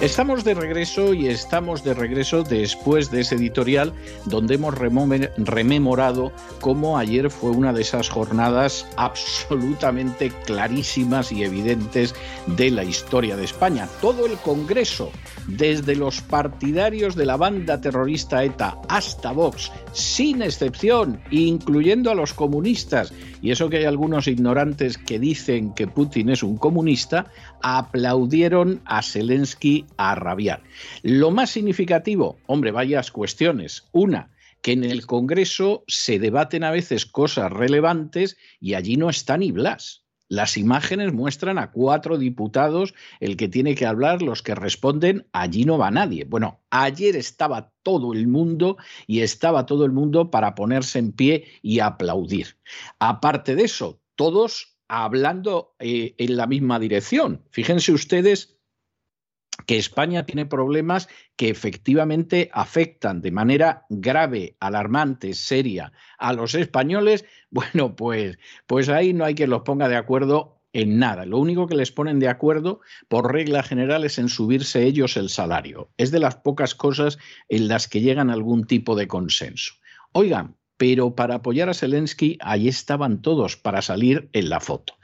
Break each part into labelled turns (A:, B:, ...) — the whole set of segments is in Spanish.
A: Estamos de regreso y estamos de regreso después de ese editorial donde hemos rememorado cómo ayer fue una de esas jornadas absolutamente clarísimas y evidentes de la historia de España. Todo el Congreso, desde los partidarios de la banda terrorista ETA hasta Vox, sin excepción, incluyendo a los comunistas, y eso que hay algunos ignorantes que dicen que Putin es un comunista, aplaudieron a Zelensky a rabiar. Lo más significativo, hombre, varias cuestiones. Una, que en el Congreso se debaten a veces cosas relevantes y allí no está ni Blas. Las imágenes muestran a cuatro diputados, el que tiene que hablar, los que responden, allí no va nadie. Bueno, ayer estaba todo el mundo y estaba todo el mundo para ponerse en pie y aplaudir. Aparte de eso, todos hablando eh, en la misma dirección. Fíjense ustedes que España tiene problemas que efectivamente afectan de manera grave, alarmante, seria a los españoles, bueno, pues, pues ahí no hay que los ponga de acuerdo en nada. Lo único que les ponen de acuerdo, por regla general, es en subirse ellos el salario. Es de las pocas cosas en las que llegan algún tipo de consenso. Oigan, pero para apoyar a Zelensky, ahí estaban todos para salir en la foto.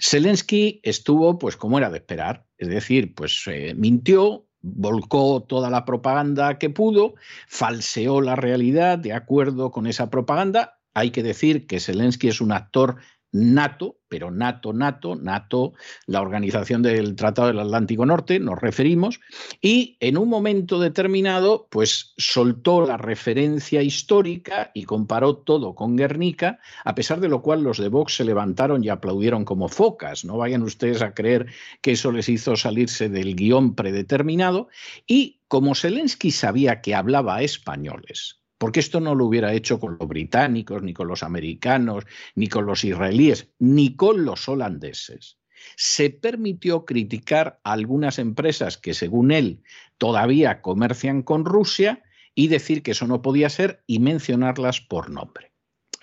A: Zelensky estuvo, pues como era de esperar, es decir, pues eh, mintió, volcó toda la propaganda que pudo, falseó la realidad de acuerdo con esa propaganda. Hay que decir que Zelensky es un actor nato, pero nato, nato, nato, la organización del Tratado del Atlántico Norte, nos referimos, y en un momento determinado, pues soltó la referencia histórica y comparó todo con Guernica, a pesar de lo cual los de Vox se levantaron y aplaudieron como focas, no vayan ustedes a creer que eso les hizo salirse del guion predeterminado, y como Zelensky sabía que hablaba españoles, porque esto no lo hubiera hecho con los británicos, ni con los americanos, ni con los israelíes, ni con los holandeses. Se permitió criticar a algunas empresas que, según él, todavía comercian con Rusia y decir que eso no podía ser y mencionarlas por nombre.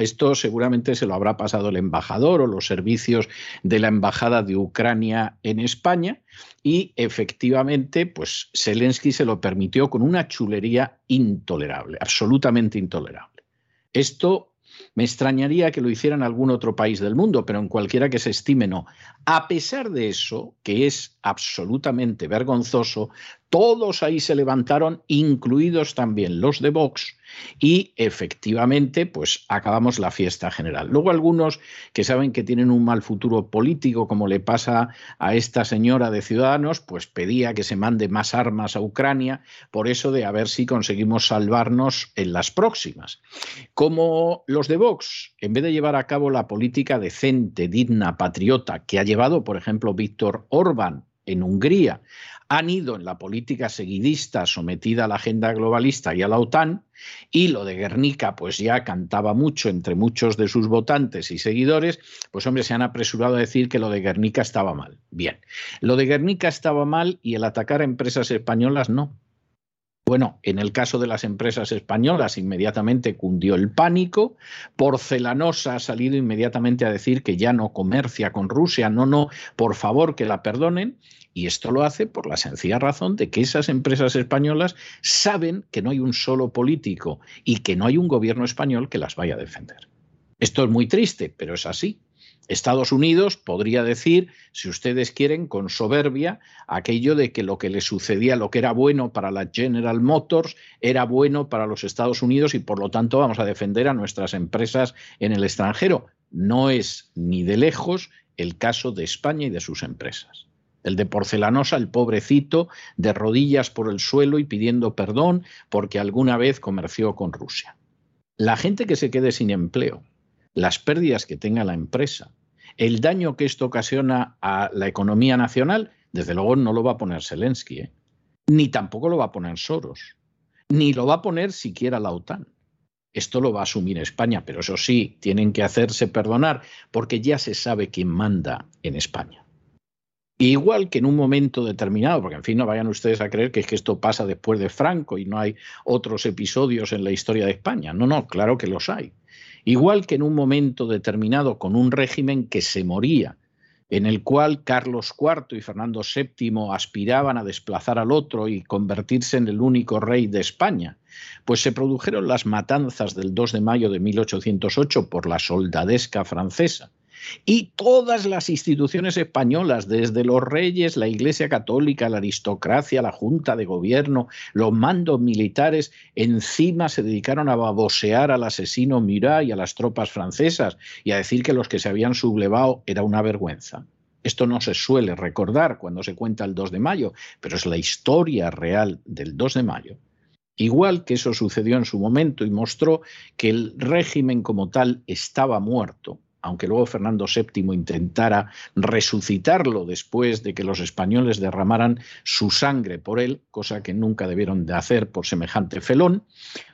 A: Esto seguramente se lo habrá pasado el embajador o los servicios de la embajada de Ucrania en España y efectivamente, pues Zelensky se lo permitió con una chulería intolerable, absolutamente intolerable. Esto me extrañaría que lo hiciera en algún otro país del mundo, pero en cualquiera que se estime no. A pesar de eso, que es absolutamente vergonzoso, todos ahí se levantaron, incluidos también los de Vox, y efectivamente, pues acabamos la fiesta general. Luego algunos que saben que tienen un mal futuro político, como le pasa a esta señora de Ciudadanos, pues pedía que se mande más armas a Ucrania, por eso de a ver si conseguimos salvarnos en las próximas. Como los de Vox, en vez de llevar a cabo la política decente, digna, patriota que ha llevado, por ejemplo, Víctor Orbán en Hungría, han ido en la política seguidista sometida a la agenda globalista y a la OTAN, y lo de Guernica pues ya cantaba mucho entre muchos de sus votantes y seguidores, pues hombre, se han apresurado a decir que lo de Guernica estaba mal. Bien, lo de Guernica estaba mal y el atacar a empresas españolas no. Bueno, en el caso de las empresas españolas inmediatamente cundió el pánico. Porcelanosa ha salido inmediatamente a decir que ya no comercia con Rusia. No, no, por favor que la perdonen. Y esto lo hace por la sencilla razón de que esas empresas españolas saben que no hay un solo político y que no hay un gobierno español que las vaya a defender. Esto es muy triste, pero es así. Estados Unidos podría decir, si ustedes quieren, con soberbia, aquello de que lo que le sucedía, lo que era bueno para la General Motors, era bueno para los Estados Unidos y por lo tanto vamos a defender a nuestras empresas en el extranjero. No es ni de lejos el caso de España y de sus empresas el de porcelanosa, el pobrecito, de rodillas por el suelo y pidiendo perdón porque alguna vez comerció con Rusia. La gente que se quede sin empleo, las pérdidas que tenga la empresa, el daño que esto ocasiona a la economía nacional, desde luego no lo va a poner Zelensky, ¿eh? ni tampoco lo va a poner Soros, ni lo va a poner siquiera la OTAN. esto lo va a asumir España, pero eso sí, tienen que hacerse perdonar porque ya se sabe quién manda en España. Igual que en un momento determinado, porque en fin no vayan ustedes a creer que es que esto pasa después de Franco y no hay otros episodios en la historia de España. No, no, claro que los hay. Igual que en un momento determinado con un régimen que se moría en el cual Carlos IV y Fernando VII aspiraban a desplazar al otro y convertirse en el único rey de España, pues se produjeron las matanzas del 2 de mayo de 1808 por la soldadesca francesa y todas las instituciones españolas, desde los reyes, la Iglesia Católica, la aristocracia, la Junta de Gobierno, los mandos militares, encima se dedicaron a babosear al asesino Murat y a las tropas francesas y a decir que los que se habían sublevado era una vergüenza. Esto no se suele recordar cuando se cuenta el 2 de mayo, pero es la historia real del 2 de mayo. Igual que eso sucedió en su momento y mostró que el régimen como tal estaba muerto, aunque luego Fernando VII intentara resucitarlo después de que los españoles derramaran su sangre por él, cosa que nunca debieron de hacer por semejante felón.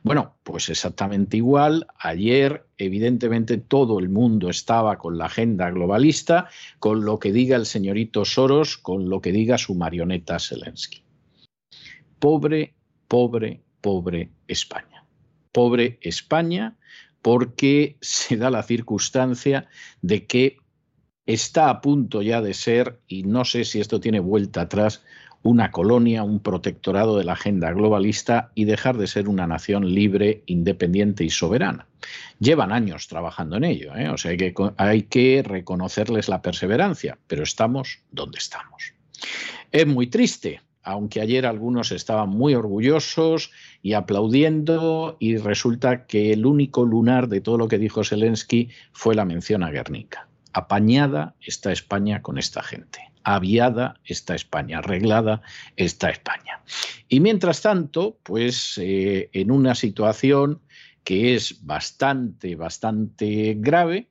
A: Bueno, pues exactamente igual. Ayer, evidentemente, todo el mundo estaba con la agenda globalista, con lo que diga el señorito Soros, con lo que diga su marioneta Zelensky. Pobre, pobre, pobre España. Pobre España porque se da la circunstancia de que está a punto ya de ser, y no sé si esto tiene vuelta atrás, una colonia, un protectorado de la agenda globalista y dejar de ser una nación libre, independiente y soberana. Llevan años trabajando en ello, ¿eh? o sea que hay que reconocerles la perseverancia, pero estamos donde estamos. Es muy triste, aunque ayer algunos estaban muy orgullosos y aplaudiendo, y resulta que el único lunar de todo lo que dijo Zelensky fue la mención a Guernica. Apañada está España con esta gente. Aviada está España, arreglada está España. Y mientras tanto, pues eh, en una situación que es bastante, bastante grave,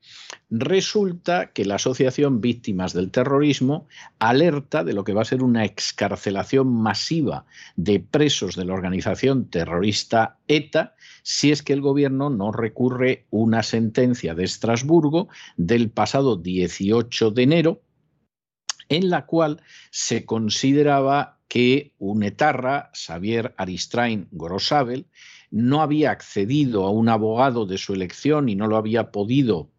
A: resulta que la Asociación Víctimas del Terrorismo alerta de lo que va a ser una excarcelación masiva de presos de la organización terrorista ETA si es que el gobierno no recurre una sentencia de Estrasburgo del pasado 18 de enero en la cual se consideraba que un etarra, Xavier Aristrain Grosabel, no había accedido a un abogado de su elección y no lo había podido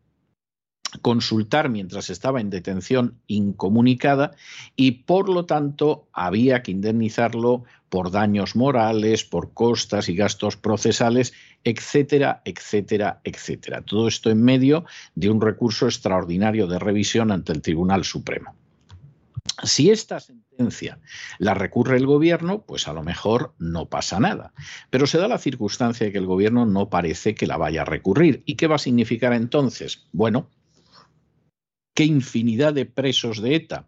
A: consultar mientras estaba en detención incomunicada y por lo tanto había que indemnizarlo por daños morales, por costas y gastos procesales, etcétera, etcétera, etcétera. Todo esto en medio de un recurso extraordinario de revisión ante el Tribunal Supremo. Si esta sentencia la recurre el gobierno, pues a lo mejor no pasa nada. Pero se da la circunstancia de que el gobierno no parece que la vaya a recurrir. ¿Y qué va a significar entonces? Bueno, qué infinidad de presos de ETA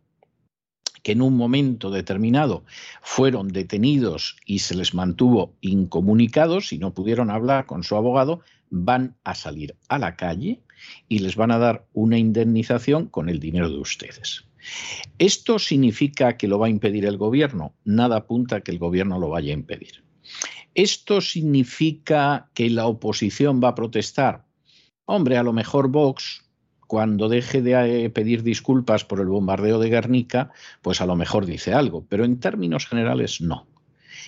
A: que en un momento determinado fueron detenidos y se les mantuvo incomunicados y no pudieron hablar con su abogado, van a salir a la calle y les van a dar una indemnización con el dinero de ustedes. ¿Esto significa que lo va a impedir el gobierno? Nada apunta que el gobierno lo vaya a impedir. ¿Esto significa que la oposición va a protestar? Hombre, a lo mejor Vox, cuando deje de eh, pedir disculpas por el bombardeo de Guernica, pues a lo mejor dice algo, pero en términos generales no.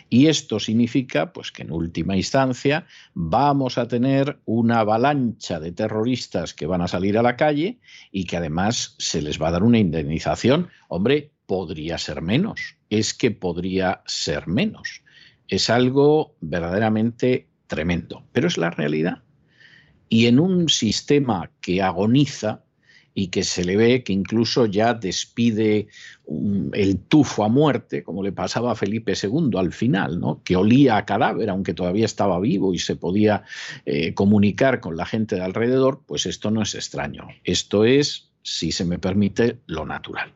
A: Y esto significa pues, que en última instancia vamos a tener una avalancha de terroristas que van a salir a la calle y que además se les va a dar una indemnización. Hombre, podría ser menos. Es que podría ser menos. Es algo verdaderamente tremendo, pero es la realidad. Y en un sistema que agoniza, y que se le ve que incluso ya despide el tufo a muerte, como le pasaba a Felipe II al final, ¿no? que olía a cadáver, aunque todavía estaba vivo y se podía eh, comunicar con la gente de alrededor, pues esto no es extraño. Esto es, si se me permite, lo natural.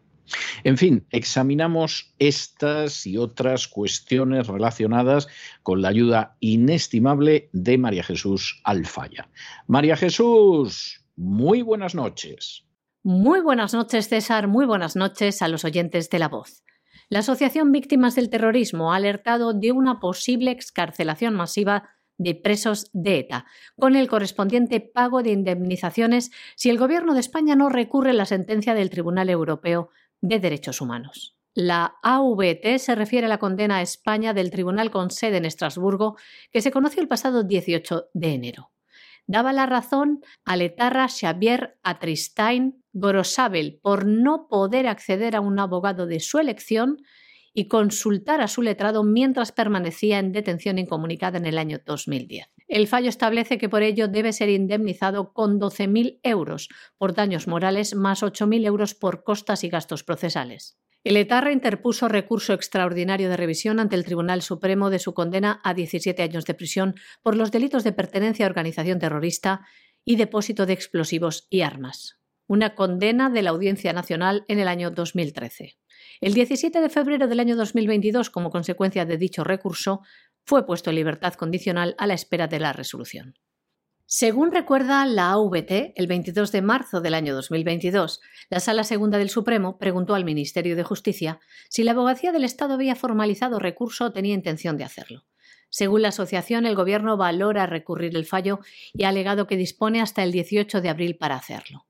A: En fin, examinamos estas y otras cuestiones relacionadas con la ayuda inestimable de María Jesús Alfaya. María Jesús, muy buenas noches.
B: Muy buenas noches, César. Muy buenas noches a los oyentes de La Voz. La Asociación Víctimas del Terrorismo ha alertado de una posible excarcelación masiva
C: de presos de ETA, con el correspondiente pago de indemnizaciones si el Gobierno de España no recurre la sentencia del Tribunal Europeo de Derechos Humanos. La AVT se refiere a la condena a España del Tribunal con sede en Estrasburgo, que se conoció el pasado 18 de enero. Daba la razón a Letarra Xavier Atristain Gorosabel por no poder acceder a un abogado de su elección y consultar a su letrado mientras permanecía en detención incomunicada en el año 2010. El fallo establece que por ello debe ser indemnizado con 12.000 euros por daños morales más 8.000 euros por costas y gastos procesales. El Etarra interpuso recurso extraordinario de revisión ante el Tribunal Supremo de su condena a 17 años de prisión por los delitos de pertenencia a organización terrorista y depósito de explosivos y armas. Una condena de la Audiencia Nacional en el año 2013. El 17 de febrero del año 2022, como consecuencia de dicho recurso, fue puesto en libertad condicional a la espera de la resolución. Según recuerda la AVT, el 22 de marzo del año 2022, la Sala Segunda del Supremo preguntó al Ministerio de Justicia si la abogacía del Estado había formalizado recurso o tenía intención de hacerlo. Según la asociación, el Gobierno valora recurrir el fallo y ha alegado que dispone hasta el 18 de abril para hacerlo.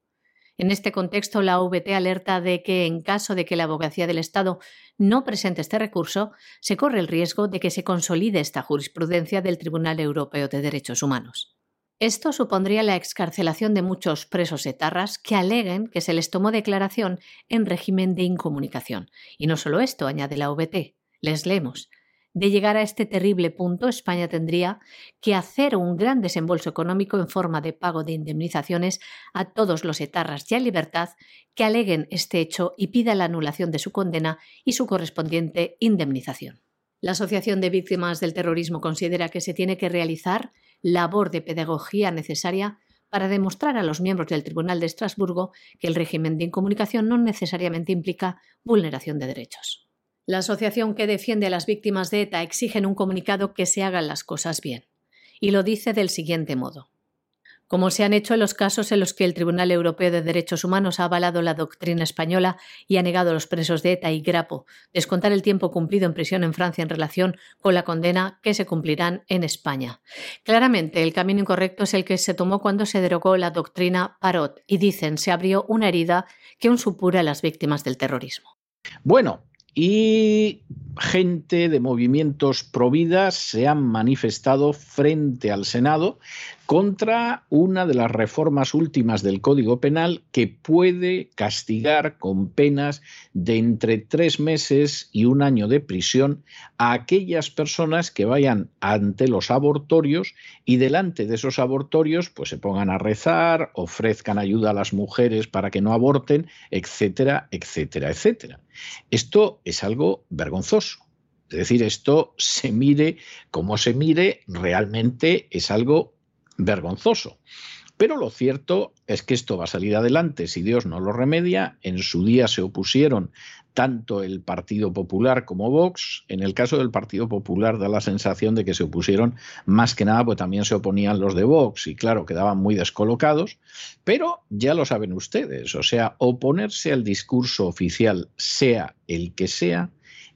C: En este contexto, la OVT alerta de que, en caso de que la Abogacía del Estado no presente este recurso, se corre el riesgo de que se consolide esta jurisprudencia del Tribunal Europeo de Derechos Humanos. Esto supondría la excarcelación de muchos presos etarras que aleguen que se les tomó declaración en régimen de incomunicación. Y no solo esto, añade la OVT. Les leemos. De llegar a este terrible punto, España tendría que hacer un gran desembolso económico en forma de pago de indemnizaciones a todos los etarras ya en libertad que aleguen este hecho y pida la anulación de su condena y su correspondiente indemnización. La Asociación de Víctimas del Terrorismo considera que se tiene que realizar labor de pedagogía necesaria para demostrar a los miembros del Tribunal de Estrasburgo que el régimen de incomunicación no necesariamente implica vulneración de derechos. La asociación que defiende a las víctimas de ETA exige en un comunicado que se hagan las cosas bien. Y lo dice del siguiente modo. Como se han hecho en los casos en los que el Tribunal Europeo de Derechos Humanos ha avalado la doctrina española y ha negado a los presos de ETA y Grapo descontar el tiempo cumplido en prisión en Francia en relación con la condena que se cumplirán en España. Claramente, el camino incorrecto es el que se tomó cuando se derogó la doctrina Parot y dicen se abrió una herida que aún supura a las víctimas del terrorismo.
A: Bueno, y gente de movimientos providas se han manifestado frente al Senado contra una de las reformas últimas del Código Penal que puede castigar con penas de entre tres meses y un año de prisión a aquellas personas que vayan ante los abortorios y delante de esos abortorios pues se pongan a rezar, ofrezcan ayuda a las mujeres para que no aborten, etcétera, etcétera, etcétera. Esto es algo vergonzoso. Es decir, esto se mire como se mire, realmente es algo vergonzoso. Pero lo cierto es que esto va a salir adelante si Dios no lo remedia. En su día se opusieron tanto el Partido Popular como Vox. En el caso del Partido Popular da la sensación de que se opusieron más que nada, pues también se oponían los de Vox y claro, quedaban muy descolocados. Pero ya lo saben ustedes, o sea, oponerse al discurso oficial, sea el que sea,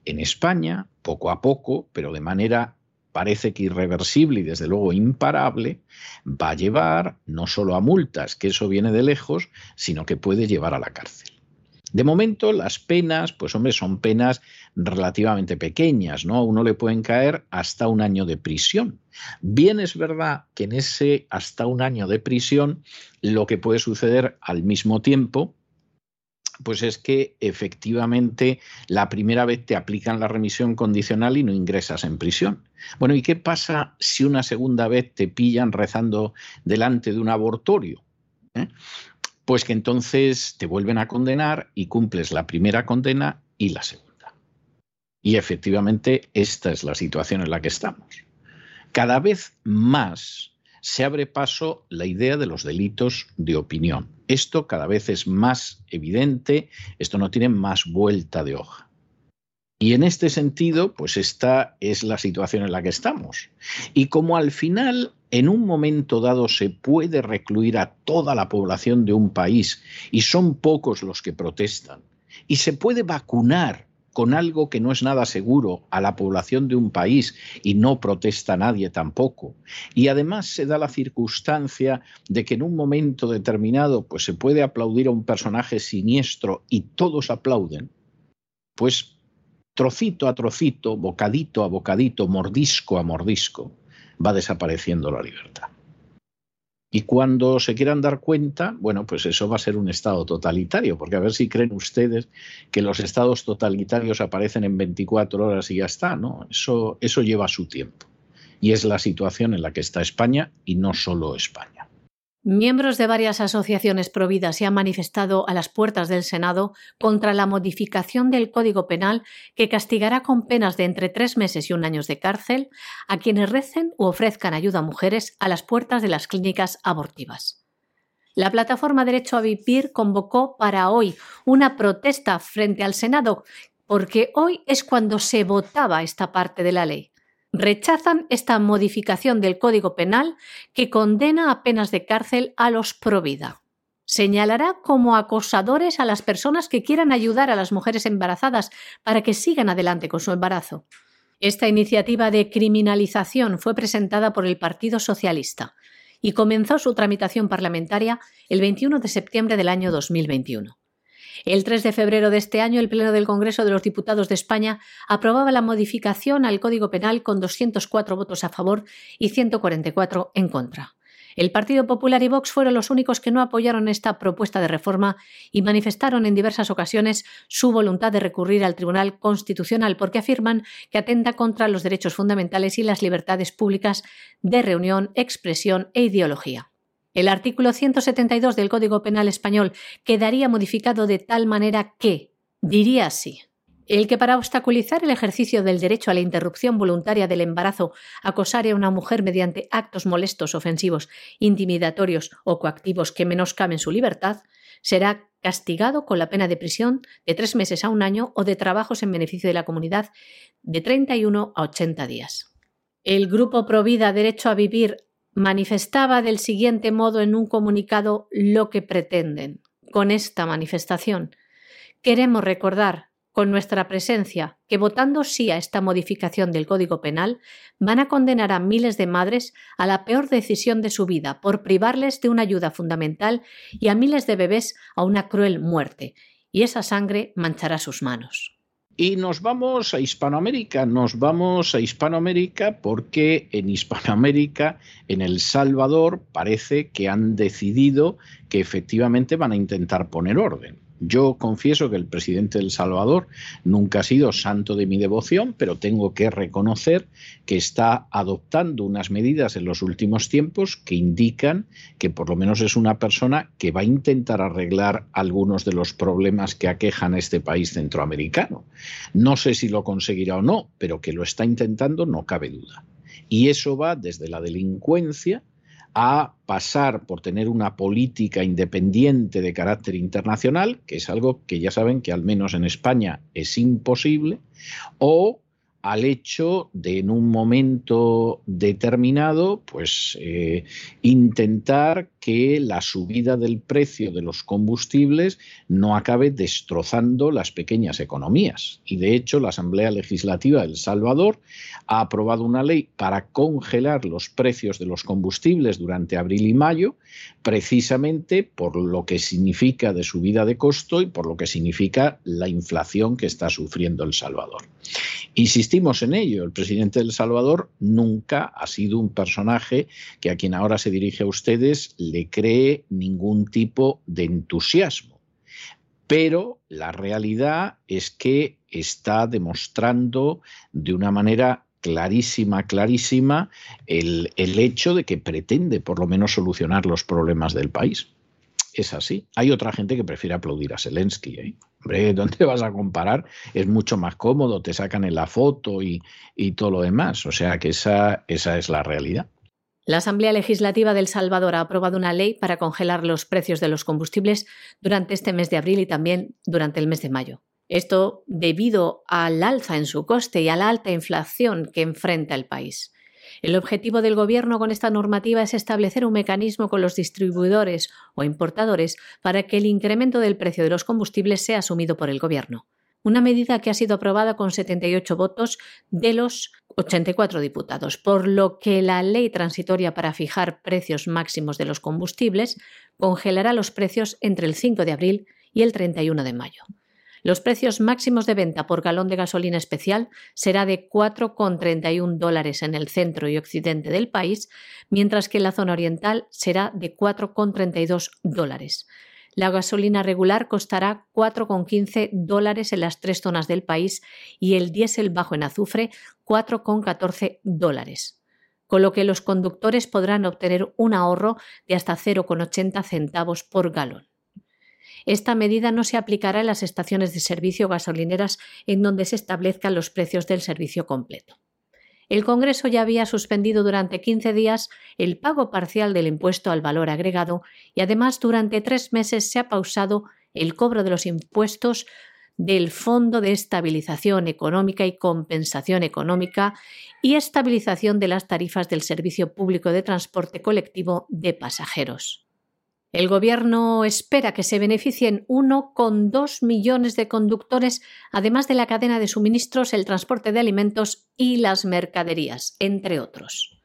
A: en España, poco a poco, pero de manera parece que irreversible y desde luego imparable, va a llevar no solo a multas, que eso viene de lejos, sino que puede llevar a la cárcel. De momento, las penas, pues hombre, son penas relativamente pequeñas, ¿no? A uno le pueden caer hasta un año de prisión. Bien es verdad que en ese hasta un año de prisión lo que puede suceder al mismo tiempo pues es que efectivamente la primera vez te aplican la remisión condicional y no ingresas en prisión. Bueno, ¿y qué pasa si una segunda vez te pillan rezando delante de un abortorio? ¿Eh? Pues que entonces te vuelven a condenar y cumples la primera condena y la segunda. Y efectivamente esta es la situación en la que estamos. Cada vez más se abre paso la idea de los delitos de opinión. Esto cada vez es más evidente, esto no tiene más vuelta de hoja. Y en este sentido, pues esta es la situación en la que estamos. Y como al final, en un momento dado, se puede recluir a toda la población de un país y son pocos los que protestan, y se puede vacunar con algo que no es nada seguro a la población de un país y no protesta nadie tampoco. Y además se da la circunstancia de que en un momento determinado pues se puede aplaudir a un personaje siniestro y todos aplauden, pues trocito a trocito, bocadito a bocadito, mordisco a mordisco, va desapareciendo la libertad. Y cuando se quieran dar cuenta, bueno, pues eso va a ser un Estado totalitario, porque a ver si creen ustedes que los estados totalitarios aparecen en 24 horas y ya está, ¿no? Eso, eso lleva su tiempo. Y es la situación en la que está España y no solo España.
C: Miembros de varias asociaciones providas se han manifestado a las puertas del Senado contra la modificación del Código Penal que castigará con penas de entre tres meses y un año de cárcel a quienes recen u ofrezcan ayuda a mujeres a las puertas de las clínicas abortivas. La plataforma Derecho a Vivir convocó para hoy una protesta frente al Senado porque hoy es cuando se votaba esta parte de la ley rechazan esta modificación del Código Penal que condena a penas de cárcel a los pro vida. Señalará como acosadores a las personas que quieran ayudar a las mujeres embarazadas para que sigan adelante con su embarazo. Esta iniciativa de criminalización fue presentada por el Partido Socialista y comenzó su tramitación parlamentaria el 21 de septiembre del año 2021. El 3 de febrero de este año, el Pleno del Congreso de los Diputados de España aprobaba la modificación al Código Penal con 204 votos a favor y 144 en contra. El Partido Popular y Vox fueron los únicos que no apoyaron esta propuesta de reforma y manifestaron en diversas ocasiones su voluntad de recurrir al Tribunal Constitucional porque afirman que atenta contra los derechos fundamentales y las libertades públicas de reunión, expresión e ideología. El artículo 172 del Código Penal español quedaría modificado de tal manera que, diría así, el que para obstaculizar el ejercicio del derecho a la interrupción voluntaria del embarazo acosare a una mujer mediante actos molestos, ofensivos, intimidatorios o coactivos que menoscaben su libertad, será castigado con la pena de prisión de tres meses a un año o de trabajos en beneficio de la comunidad de 31 a 80 días. El Grupo Provida Derecho a Vivir manifestaba del siguiente modo en un comunicado lo que pretenden con esta manifestación. Queremos recordar con nuestra presencia que votando sí a esta modificación del Código Penal van a condenar a miles de madres a la peor decisión de su vida por privarles de una ayuda fundamental y a miles de bebés a una cruel muerte, y esa sangre manchará sus manos.
A: Y nos vamos a Hispanoamérica, nos vamos a Hispanoamérica porque en Hispanoamérica, en El Salvador, parece que han decidido que efectivamente van a intentar poner orden. Yo confieso que el presidente del Salvador nunca ha sido santo de mi devoción, pero tengo que reconocer que está adoptando unas medidas en los últimos tiempos que indican que por lo menos es una persona que va a intentar arreglar algunos de los problemas que aquejan a este país centroamericano. No sé si lo conseguirá o no, pero que lo está intentando no cabe duda. Y eso va desde la delincuencia, a pasar por tener una política independiente de carácter internacional, que es algo que ya saben que al menos en España es imposible, o al hecho de en un momento determinado, pues eh, intentar que la subida del precio de los combustibles no acabe destrozando las pequeñas economías. Y de hecho, la Asamblea Legislativa de El Salvador ha aprobado una ley para congelar los precios de los combustibles durante abril y mayo, precisamente por lo que significa de subida de costo y por lo que significa la inflación que está sufriendo El Salvador. Insistimos en ello, el presidente de El Salvador nunca ha sido un personaje que a quien ahora se dirige a ustedes le cree ningún tipo de entusiasmo. Pero la realidad es que está demostrando de una manera clarísima, clarísima, el, el, hecho de que pretende por lo menos solucionar los problemas del país. Es así. Hay otra gente que prefiere aplaudir a Zelensky. ¿eh? Hombre, ¿dónde vas a comparar? Es mucho más cómodo, te sacan en la foto y, y todo lo demás. O sea que esa, esa es la realidad.
C: La Asamblea Legislativa del Salvador ha aprobado una ley para congelar los precios de los combustibles durante este mes de abril y también durante el mes de mayo. Esto debido al alza en su coste y a la alta inflación que enfrenta el país. El objetivo del Gobierno con esta normativa es establecer un mecanismo con los distribuidores o importadores para que el incremento del precio de los combustibles sea asumido por el Gobierno. una medida que ha sido aprobada con 78 votos de los 84 diputados, por lo que la ley transitoria para fijar precios máximos de los combustibles congelará los precios entre el 5 de abril y el 31 de mayo. Los precios máximos de venta por galón de gasolina especial será de 4,31 dólares en el centro y occidente del país, mientras que en la zona oriental será de 4,32 dólares. La gasolina regular costará 4,15 dólares en las tres zonas del país y el diésel bajo en azufre 4,14 dólares, con lo que los conductores podrán obtener un ahorro de hasta 0,80 centavos por galón. Esta medida no se aplicará en las estaciones de servicio gasolineras en donde se establezcan los precios del servicio completo. El Congreso ya había suspendido durante 15 días el pago parcial del impuesto al valor agregado y además durante tres meses se ha pausado el cobro de los impuestos del Fondo de Estabilización Económica y Compensación Económica y estabilización de las tarifas del Servicio Público de Transporte Colectivo de Pasajeros. El Gobierno espera que se beneficien 1,2 millones de conductores, además de la cadena de suministros, el transporte de alimentos y las mercaderías, entre otros.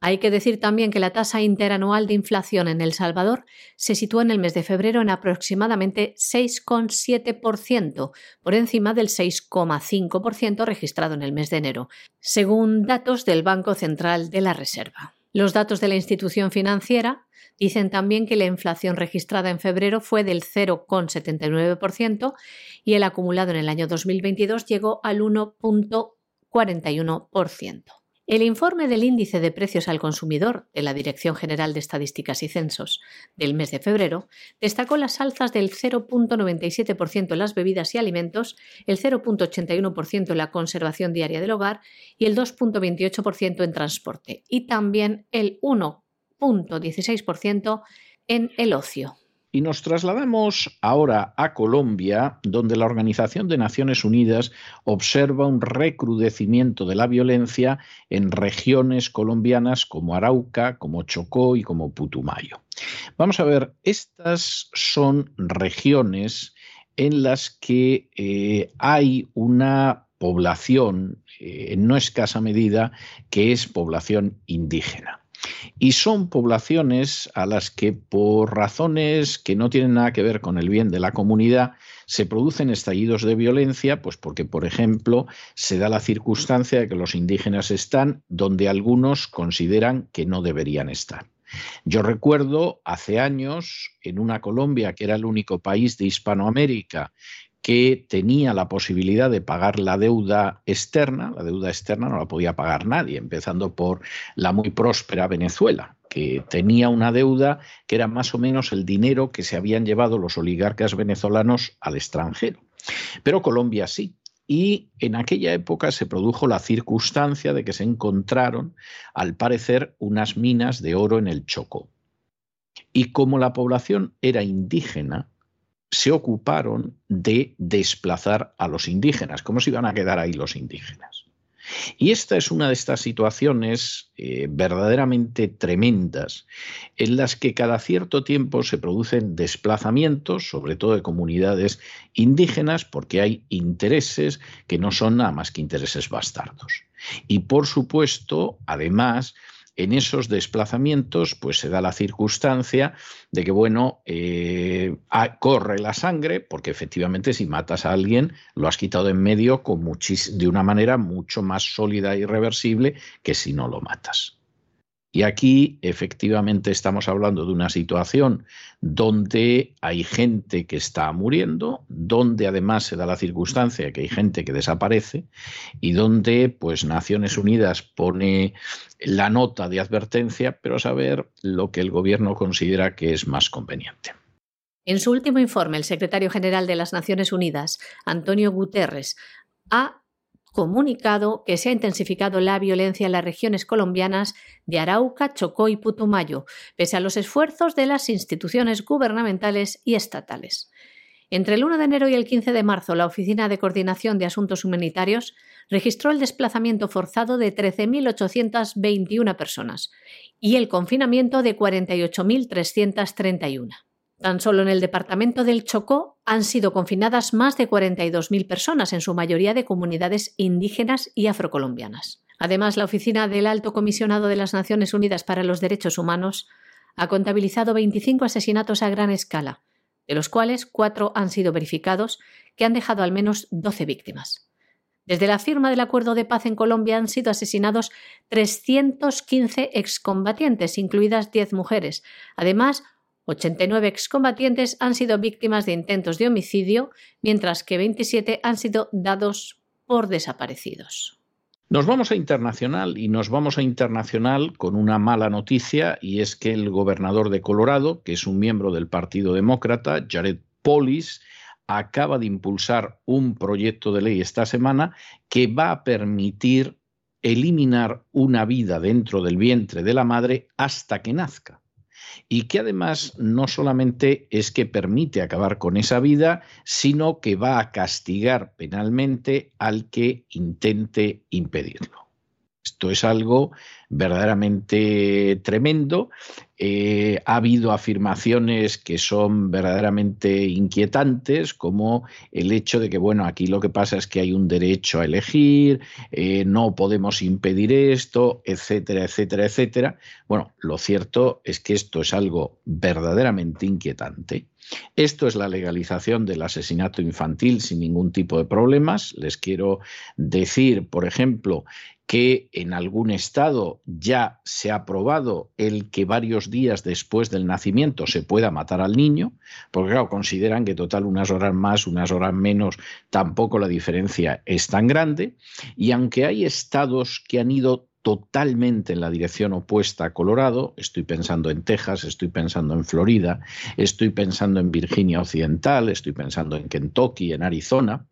C: Hay que decir también que la tasa interanual de inflación en El Salvador se sitúa en el mes de febrero en aproximadamente 6,7%, por encima del 6,5% registrado en el mes de enero, según datos del Banco Central de la Reserva. Los datos de la institución financiera dicen también que la inflación registrada en febrero fue del 0,79% y el acumulado en el año 2022 llegó al 1,41%. El informe del índice de precios al consumidor de la Dirección General de Estadísticas y Censos del mes de febrero destacó las alzas del 0.97% en las bebidas y alimentos, el 0.81% en la conservación diaria del hogar y el 2.28% en transporte, y también el 1.16% en el ocio.
A: Y nos trasladamos ahora a Colombia, donde la Organización de Naciones Unidas observa un recrudecimiento de la violencia en regiones colombianas como Arauca, como Chocó y como Putumayo. Vamos a ver, estas son regiones en las que eh, hay una población, eh, en no escasa medida, que es población indígena. Y son poblaciones a las que por razones que no tienen nada que ver con el bien de la comunidad se producen estallidos de violencia, pues porque, por ejemplo, se da la circunstancia de que los indígenas están donde algunos consideran que no deberían estar. Yo recuerdo hace años en una Colombia que era el único país de Hispanoamérica que tenía la posibilidad de pagar la deuda externa, la deuda externa no la podía pagar nadie, empezando por la muy próspera Venezuela, que tenía una deuda que era más o menos el dinero que se habían llevado los oligarcas venezolanos al extranjero. Pero Colombia sí. Y en aquella época se produjo la circunstancia de que se encontraron, al parecer, unas minas de oro en el Chocó. Y como la población era indígena, se ocuparon de desplazar a los indígenas. ¿Cómo se iban a quedar ahí los indígenas? Y esta es una de estas situaciones eh, verdaderamente tremendas en las que cada cierto tiempo se producen desplazamientos, sobre todo de comunidades indígenas, porque hay intereses que no son nada más que intereses bastardos. Y por supuesto, además, en esos desplazamientos, pues se da la circunstancia de que, bueno, eh, corre la sangre, porque efectivamente si matas a alguien, lo has quitado en medio con de una manera mucho más sólida e irreversible que si no lo matas. Y aquí efectivamente estamos hablando de una situación donde hay gente que está muriendo, donde además se da la circunstancia que hay gente que desaparece y donde pues Naciones Unidas pone la nota de advertencia, pero a saber lo que el gobierno considera que es más conveniente.
C: En su último informe, el secretario general de las Naciones Unidas, Antonio Guterres, ha comunicado que se ha intensificado la violencia en las regiones colombianas de Arauca, Chocó y Putumayo, pese a los esfuerzos de las instituciones gubernamentales y estatales. Entre el 1 de enero y el 15 de marzo, la Oficina de Coordinación de Asuntos Humanitarios registró el desplazamiento forzado de 13.821 personas y el confinamiento de 48.331. Tan solo en el departamento del Chocó han sido confinadas más de 42.000 personas, en su mayoría de comunidades indígenas y afrocolombianas. Además, la Oficina del Alto Comisionado de las Naciones Unidas para los Derechos Humanos ha contabilizado 25 asesinatos a gran escala, de los cuales cuatro han sido verificados, que han dejado al menos 12 víctimas. Desde la firma del acuerdo de paz en Colombia han sido asesinados 315 excombatientes, incluidas 10 mujeres. Además, 89 excombatientes han sido víctimas de intentos de homicidio, mientras que 27 han sido dados por desaparecidos.
A: Nos vamos a internacional y nos vamos a internacional con una mala noticia y es que el gobernador de Colorado, que es un miembro del Partido Demócrata, Jared Polis, acaba de impulsar un proyecto de ley esta semana que va a permitir eliminar una vida dentro del vientre de la madre hasta que nazca y que además no solamente es que permite acabar con esa vida, sino que va a castigar penalmente al que intente impedirlo. Esto es algo verdaderamente tremendo. Eh, ha habido afirmaciones que son verdaderamente inquietantes, como el hecho de que, bueno, aquí lo que pasa es que hay un derecho a elegir, eh, no podemos impedir esto, etcétera, etcétera, etcétera. Bueno, lo cierto es que esto es algo verdaderamente inquietante. Esto es la legalización del asesinato infantil sin ningún tipo de problemas. Les quiero decir, por ejemplo, que en algún estado ya se ha aprobado el que varios días después del nacimiento se pueda matar al niño, porque claro, consideran que total unas horas más, unas horas menos, tampoco la diferencia es tan grande. Y aunque hay estados que han ido totalmente en la dirección opuesta a Colorado, estoy pensando en Texas, estoy pensando en Florida, estoy pensando en Virginia Occidental, estoy pensando en Kentucky, en Arizona,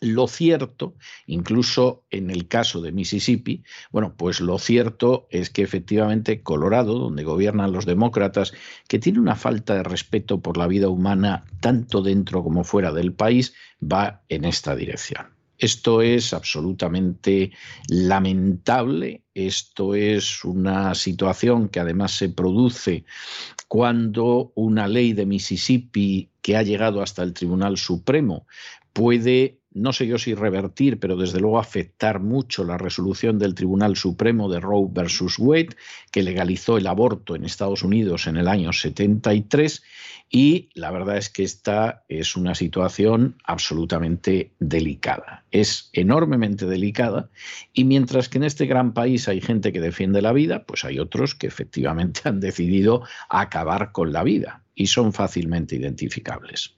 A: lo cierto, incluso en el caso de Mississippi, bueno, pues lo cierto es que efectivamente Colorado, donde gobiernan los demócratas, que tiene una falta de respeto por la vida humana tanto dentro como fuera del país, va en esta dirección. Esto es absolutamente lamentable, esto es una situación que además se produce cuando una ley de Mississippi que ha llegado hasta el Tribunal Supremo puede no sé yo si revertir, pero desde luego afectar mucho la resolución del Tribunal Supremo de Roe versus Wade, que legalizó el aborto en Estados Unidos en el año 73. Y la verdad es que esta es una situación absolutamente delicada. Es enormemente delicada. Y mientras que en este gran país hay gente que defiende la vida, pues hay otros que efectivamente han decidido acabar con la vida y son fácilmente identificables.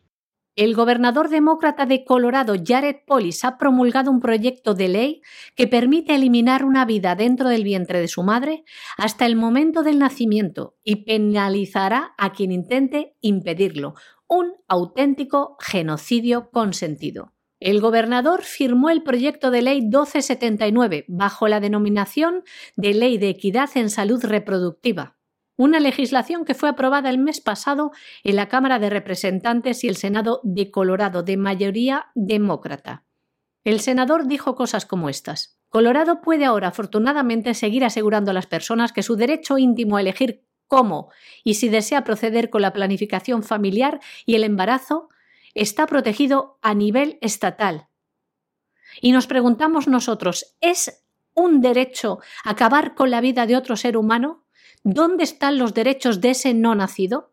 C: El gobernador demócrata de Colorado, Jared Polis, ha promulgado un proyecto de ley que permite eliminar una vida dentro del vientre de su madre hasta el momento del nacimiento y penalizará a quien intente impedirlo, un auténtico genocidio consentido. El gobernador firmó el proyecto de ley 1279 bajo la denominación de Ley de Equidad en Salud Reproductiva una legislación que fue aprobada el mes pasado en la Cámara de Representantes y el Senado de Colorado, de mayoría demócrata. El senador dijo cosas como estas. Colorado puede ahora, afortunadamente, seguir asegurando a las personas que su derecho íntimo a elegir cómo y si desea proceder con la planificación familiar y el embarazo está protegido a nivel estatal. Y nos preguntamos nosotros, ¿es un derecho acabar con la vida de otro ser humano? ¿Dónde están los derechos de ese no nacido?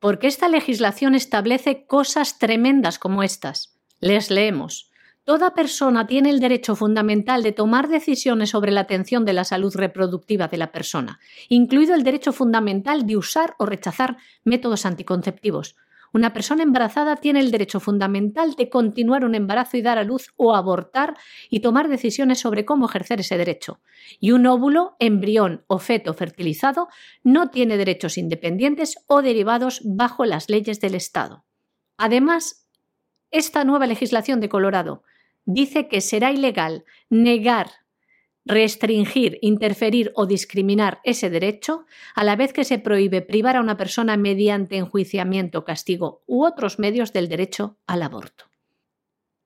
C: Porque esta legislación establece cosas tremendas como estas. Les leemos. Toda persona tiene el derecho fundamental de tomar decisiones sobre la atención de la salud reproductiva de la persona, incluido el derecho fundamental de usar o rechazar métodos anticonceptivos, una persona embarazada tiene el derecho fundamental de continuar un embarazo y dar a luz o abortar y tomar decisiones sobre cómo ejercer ese derecho. Y un óvulo, embrión o feto fertilizado no tiene derechos independientes o derivados bajo las leyes del Estado. Además, esta nueva legislación de Colorado dice que será ilegal negar restringir, interferir o discriminar ese derecho, a la vez que se prohíbe privar a una persona mediante enjuiciamiento, castigo u otros medios del derecho al aborto.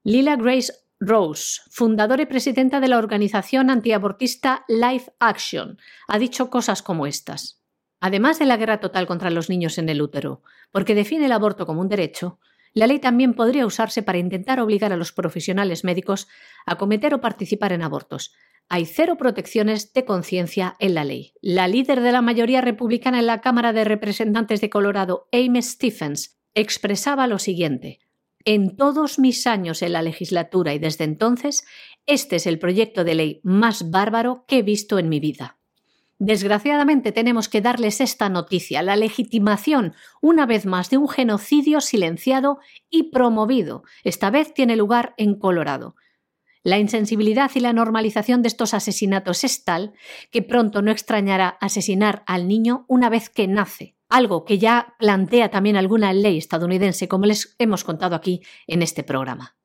C: Lila Grace Rose, fundadora y presidenta de la organización antiabortista Life Action, ha dicho cosas como estas. Además de la guerra total contra los niños en el útero, porque define el aborto como un derecho, la ley también podría usarse para intentar obligar a los profesionales médicos a cometer o participar en abortos. Hay cero protecciones de conciencia en la ley. La líder de la mayoría republicana en la Cámara de Representantes de Colorado, Amy Stephens, expresaba lo siguiente. En todos mis años en la legislatura y desde entonces, este es el proyecto de ley más bárbaro que he visto en mi vida. Desgraciadamente tenemos que darles esta noticia, la legitimación, una vez más, de un genocidio silenciado y promovido. Esta vez tiene lugar en Colorado. La insensibilidad y la normalización de estos asesinatos es tal que pronto no extrañará asesinar al niño una vez que nace, algo que ya plantea también alguna ley estadounidense, como les hemos contado aquí en este programa.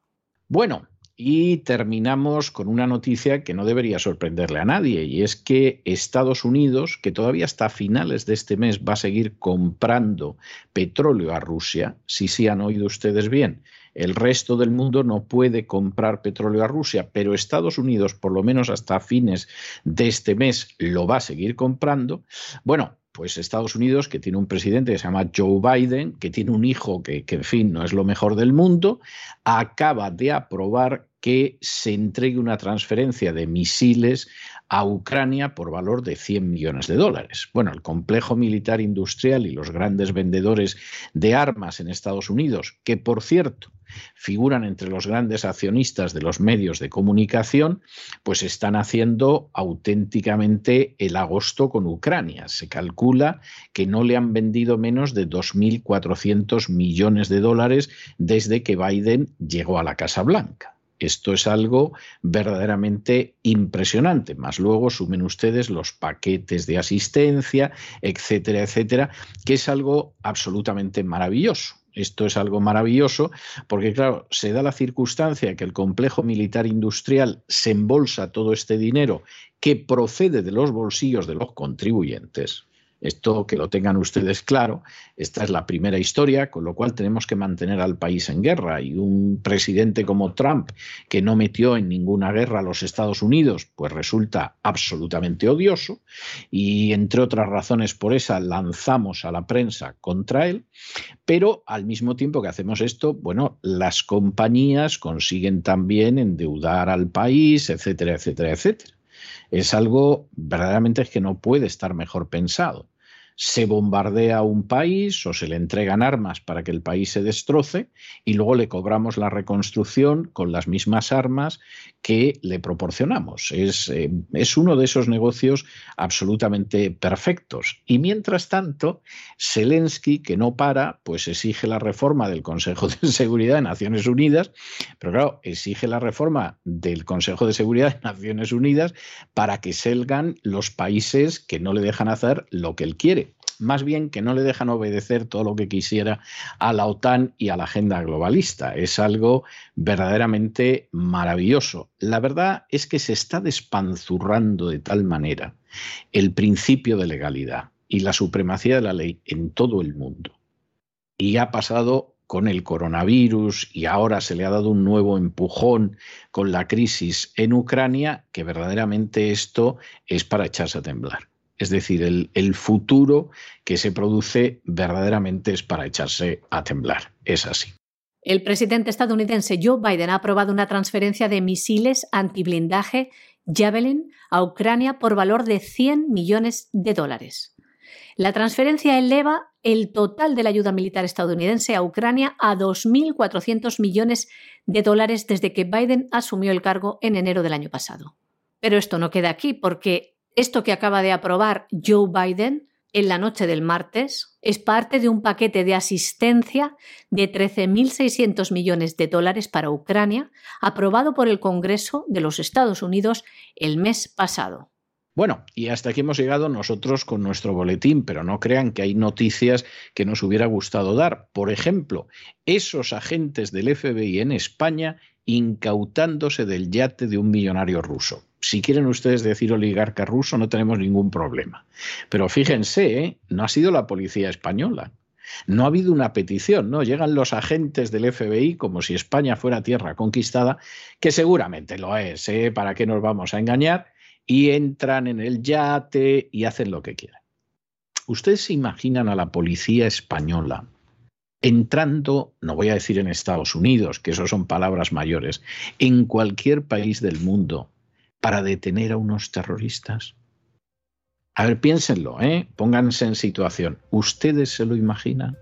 A: Bueno, y terminamos con una noticia que no debería sorprenderle a nadie, y es que Estados Unidos, que todavía hasta finales de este mes va a seguir comprando petróleo a Rusia, si sí han oído ustedes bien, el resto del mundo no puede comprar petróleo a Rusia, pero Estados Unidos, por lo menos hasta fines de este mes, lo va a seguir comprando. Bueno, pues Estados Unidos, que tiene un presidente que se llama Joe Biden, que tiene un hijo que, que, en fin, no es lo mejor del mundo, acaba de aprobar que se entregue una transferencia de misiles a Ucrania por valor de 100 millones de dólares. Bueno, el complejo militar industrial y los grandes vendedores de armas en Estados Unidos, que por cierto figuran entre los grandes accionistas de los medios de comunicación, pues están haciendo auténticamente el agosto con Ucrania. Se calcula que no le han vendido menos de 2.400 millones de dólares desde que Biden llegó a la Casa Blanca. Esto es algo verdaderamente impresionante. Más luego sumen ustedes los paquetes de asistencia, etcétera, etcétera, que es algo absolutamente maravilloso. Esto es algo maravilloso porque, claro, se da la circunstancia que el complejo militar industrial se embolsa todo este dinero que procede de los bolsillos de los contribuyentes esto que lo tengan ustedes claro, esta es la primera historia, con lo cual tenemos que mantener al país en guerra. Y un presidente como Trump, que no metió en ninguna guerra a los Estados Unidos, pues resulta absolutamente odioso. Y entre otras razones por esa lanzamos a la prensa contra él. Pero al mismo tiempo que hacemos esto, bueno, las compañías consiguen también endeudar al país, etcétera, etcétera, etcétera es algo verdaderamente que no puede estar mejor pensado. Se bombardea un país o se le entregan armas para que el país se destroce y luego le cobramos la reconstrucción con las mismas armas que le proporcionamos. Es, eh, es uno de esos negocios absolutamente perfectos. Y mientras tanto, Zelensky, que no para, pues exige la reforma del Consejo de Seguridad de Naciones Unidas, pero claro, exige la reforma del Consejo de Seguridad de Naciones Unidas para que salgan los países que no le dejan hacer lo que él quiere más bien que no le dejan obedecer todo lo que quisiera a la OTAN y a la agenda globalista. Es algo verdaderamente maravilloso. La verdad es que se está despanzurrando de tal manera el principio de legalidad y la supremacía de la ley en todo el mundo. Y ha pasado con el coronavirus y ahora se le ha dado un nuevo empujón con la crisis en Ucrania, que verdaderamente esto es para echarse a temblar. Es decir, el, futuro que se produce verdaderamente es para echarse a temblar. Es así.
C: El presidente estadounidense Joe Biden ha aprobado una transferencia de misiles antiblindaje Javelin a Ucrania por valor de 100 millones de dólares. La transferencia eleva el total de la ayuda militar estadounidense a Ucrania a 2.400 millones de dólares desde que Biden asumió el cargo en enero del año pasado. Pero esto no queda aquí porque esto que acaba de aprobar Joe Biden en la noche del martes es parte de un paquete de asistencia de 13.600 millones de dólares para Ucrania, aprobado por el Congreso de los Estados Unidos el mes pasado.
A: Bueno, y hasta aquí hemos llegado nosotros con nuestro boletín, pero no crean que hay noticias que nos hubiera gustado dar. Por ejemplo, esos agentes del FBI en España incautándose del yate de un millonario ruso si quieren ustedes decir oligarca ruso, no tenemos ningún problema. Pero fíjense, ¿eh? no ha sido la policía española. No ha habido una petición, ¿no? Llegan los agentes del FBI como si España fuera tierra conquistada, que seguramente lo es, ¿eh? ¿Para qué nos vamos a engañar? Y entran en el yate y hacen lo que quieran. ¿Ustedes se imaginan a la policía española entrando, no voy a decir en Estados Unidos, que eso son palabras mayores, en cualquier país del mundo para detener a unos terroristas? A ver, piénsenlo, ¿eh? pónganse en situación. ¿Ustedes se lo imaginan?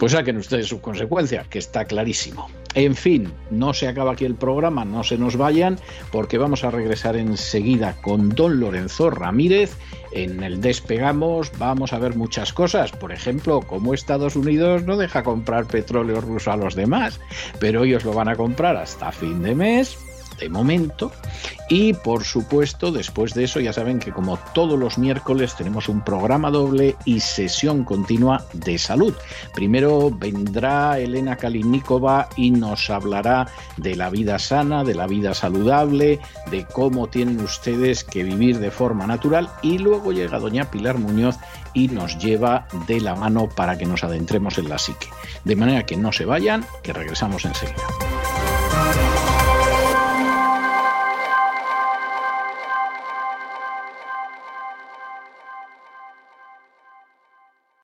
A: Pues saquen ustedes sus consecuencias, que está clarísimo. En fin, no se acaba aquí el programa, no se nos vayan, porque vamos a regresar enseguida con don Lorenzo Ramírez. En el Despegamos vamos a ver muchas cosas, por ejemplo, cómo Estados Unidos no deja comprar petróleo ruso a los demás, pero ellos lo van a comprar hasta fin de mes de momento. Y por supuesto, después de eso, ya saben que como todos los miércoles tenemos un programa doble y sesión continua de salud. Primero vendrá Elena Kalinikova y nos hablará de la vida sana, de la vida saludable, de cómo tienen ustedes que vivir de forma natural. Y luego llega doña Pilar Muñoz y nos lleva de la mano para que nos adentremos en la psique. De manera que no se vayan, que regresamos enseguida.